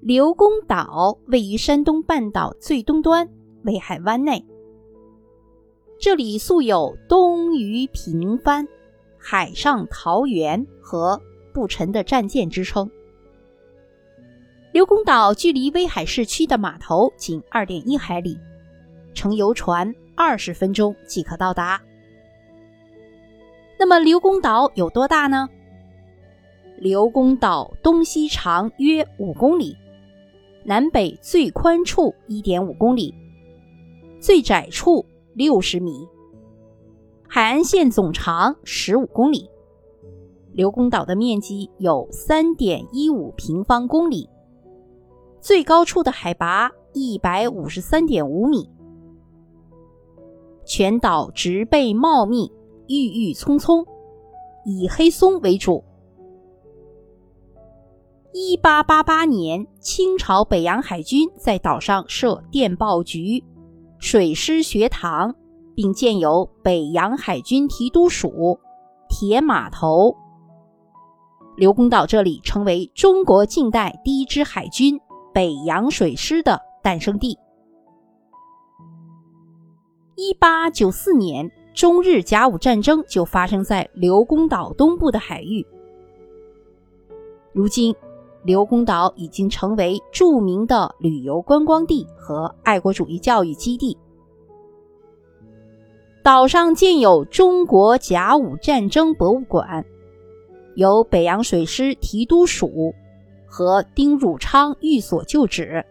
刘公岛位于山东半岛最东端，威海湾内。这里素有“东隅平帆，海上桃源”和“不沉的战舰”之称。刘公岛距离威海市区的码头仅二点一海里，乘游船二十分钟即可到达。那么，刘公岛有多大呢？刘公岛东西长约五公里，南北最宽处一点五公里，最窄处六十米。海岸线总长十五公里。刘公岛的面积有三点一五平方公里，最高处的海拔一百五十三点五米。全岛植被茂密，郁郁葱葱，以黑松为主。一八八八年，清朝北洋海军在岛上设电报局、水师学堂，并建有北洋海军提督署、铁码头。刘公岛这里成为中国近代第一支海军——北洋水师的诞生地。一八九四年，中日甲午战争就发生在刘公岛东部的海域。如今。刘公岛已经成为著名的旅游观光地和爱国主义教育基地。岛上建有中国甲午战争博物馆，有北洋水师提督署和丁汝昌寓所旧址，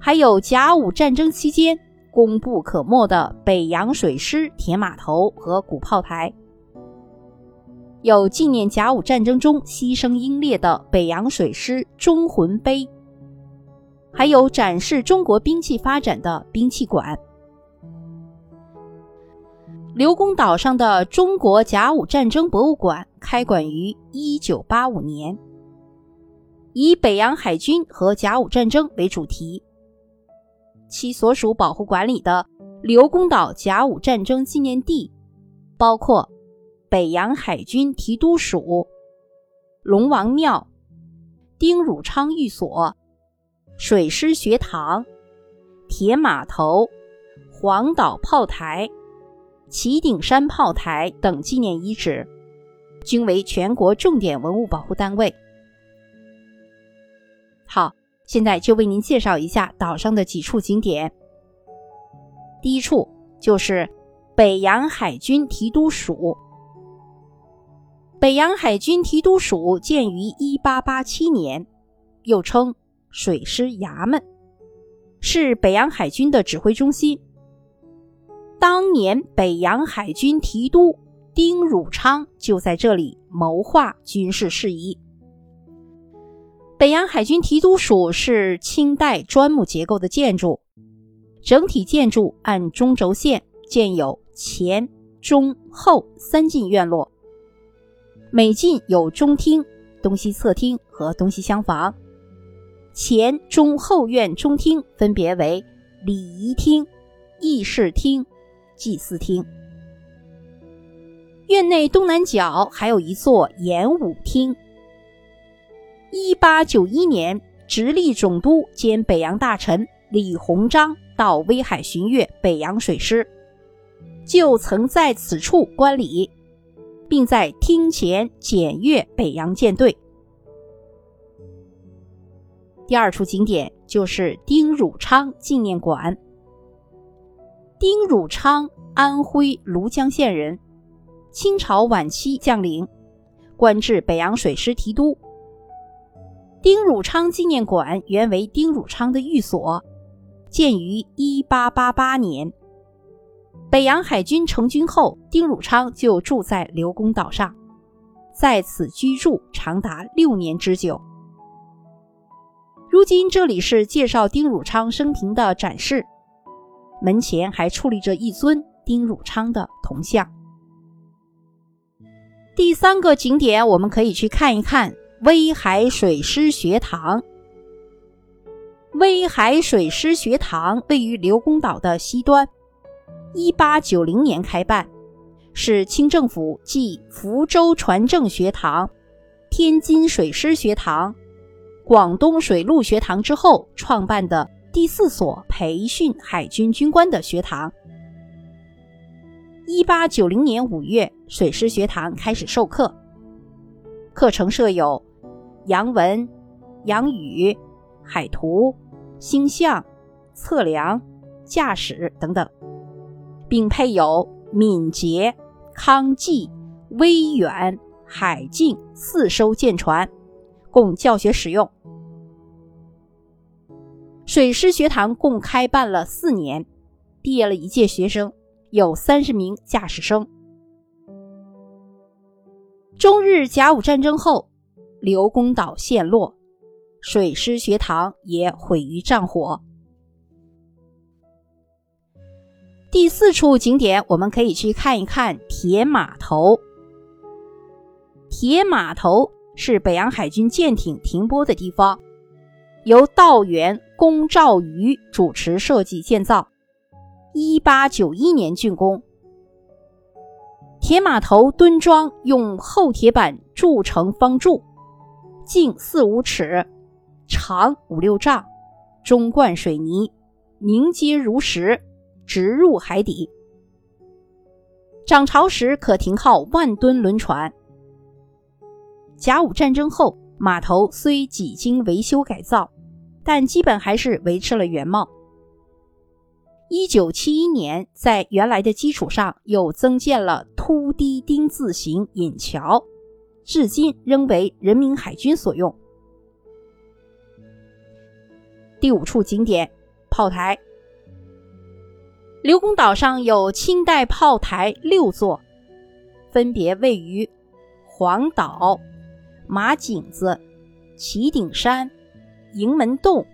还有甲午战争期间功不可没的北洋水师铁码头和古炮台。有纪念甲午战争中牺牲英烈的北洋水师忠魂碑，还有展示中国兵器发展的兵器馆。刘公岛上的中国甲午战争博物馆开馆于1985年，以北洋海军和甲午战争为主题。其所属保护管理的刘公岛甲午战争纪念地，包括。北洋海军提督署、龙王庙、丁汝昌寓所、水师学堂、铁码头、黄岛炮台、旗顶山炮台等纪念遗址，均为全国重点文物保护单位。好，现在就为您介绍一下岛上的几处景点。第一处就是北洋海军提督署。北洋海军提督署建于1887年，又称水师衙门，是北洋海军的指挥中心。当年北洋海军提督丁汝昌就在这里谋划军事事宜。北洋海军提督署是清代砖木结构的建筑，整体建筑按中轴线建有前、中、后三进院落。每进有中厅、东西侧厅和东西厢房，前中后院中厅分别为礼仪厅、议事厅、祭祀厅。院内东南角还有一座演武厅。一八九一年，直隶总督兼北洋大臣李鸿章到威海巡阅北洋水师，就曾在此处观礼。并在厅前检阅北洋舰队。第二处景点就是丁汝昌纪念馆。丁汝昌，安徽庐江县人，清朝晚期将领，官至北洋水师提督。丁汝昌纪念馆原为丁汝昌的寓所，建于1888年。北洋海军成军后，丁汝昌就住在刘公岛上，在此居住长达六年之久。如今这里是介绍丁汝昌生平的展示，门前还矗立着一尊丁汝昌的铜像。第三个景点，我们可以去看一看威海水师学堂。威海水师学堂位于刘公岛的西端。一八九零年开办，是清政府继福州船政学堂、天津水师学堂、广东水陆学堂之后创办的第四所培训海军军官的学堂。一八九零年五月，水师学堂开始授课，课程设有洋文、洋语、海图、星象、测量、驾驶等等，并配有敏捷、康济、威远、海静四艘舰船，供教学使用。水师学堂共开办了四年，毕业了一届学生。有三十名驾驶生。中日甲午战争后，刘公岛陷落，水师学堂也毁于战火。第四处景点，我们可以去看一看铁码头。铁码头是北洋海军舰艇停泊的地方，由道员龚兆瑜主持设计建造。一八九一年竣工，铁码头墩桩用厚铁板铸成方柱，径四五尺，长五六丈，中灌水泥，凝结如石，直入海底。涨潮时可停靠万吨轮船。甲午战争后，码头虽几经维修改造，但基本还是维持了原貌。一九七一年，在原来的基础上又增建了凸堤丁字形引桥，至今仍为人民海军所用。第五处景点，炮台。刘公岛上有清代炮台六座，分别位于黄岛、马井子、旗顶山、营门洞、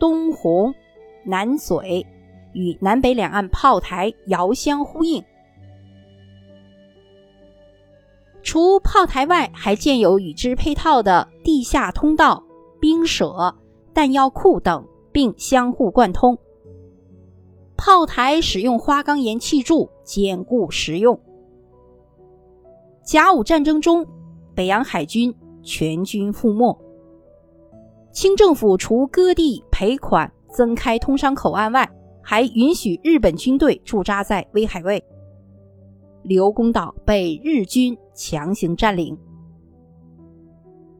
东红、南嘴。与南北两岸炮台遥相呼应。除炮台外，还建有与之配套的地下通道、兵舍、弹药库等，并相互贯通。炮台使用花岗岩砌筑，坚固实用。甲午战争中，北洋海军全军覆没。清政府除割地赔款、增开通商口岸外，还允许日本军队驻扎在威海卫，刘公岛被日军强行占领。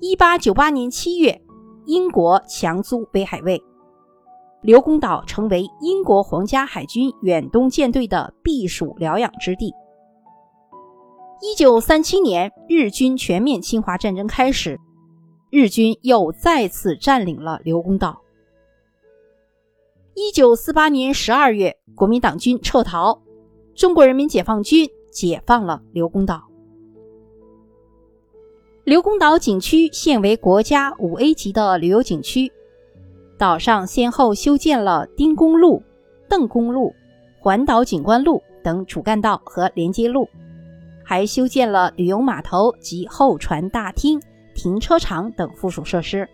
一八九八年七月，英国强租威海卫，刘公岛成为英国皇家海军远东舰队的避暑疗养之地。一九三七年，日军全面侵华战争开始，日军又再次占领了刘公岛。一九四八年十二月，国民党军撤逃，中国人民解放军解放了刘公岛。刘公岛景区现为国家五 A 级的旅游景区，岛上先后修建了丁公路、邓公路、环岛景观路等主干道和连接路，还修建了旅游码头及候船大厅、停车场等附属设施。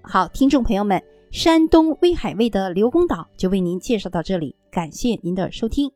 好，听众朋友们。山东威海卫的刘公岛就为您介绍到这里，感谢您的收听。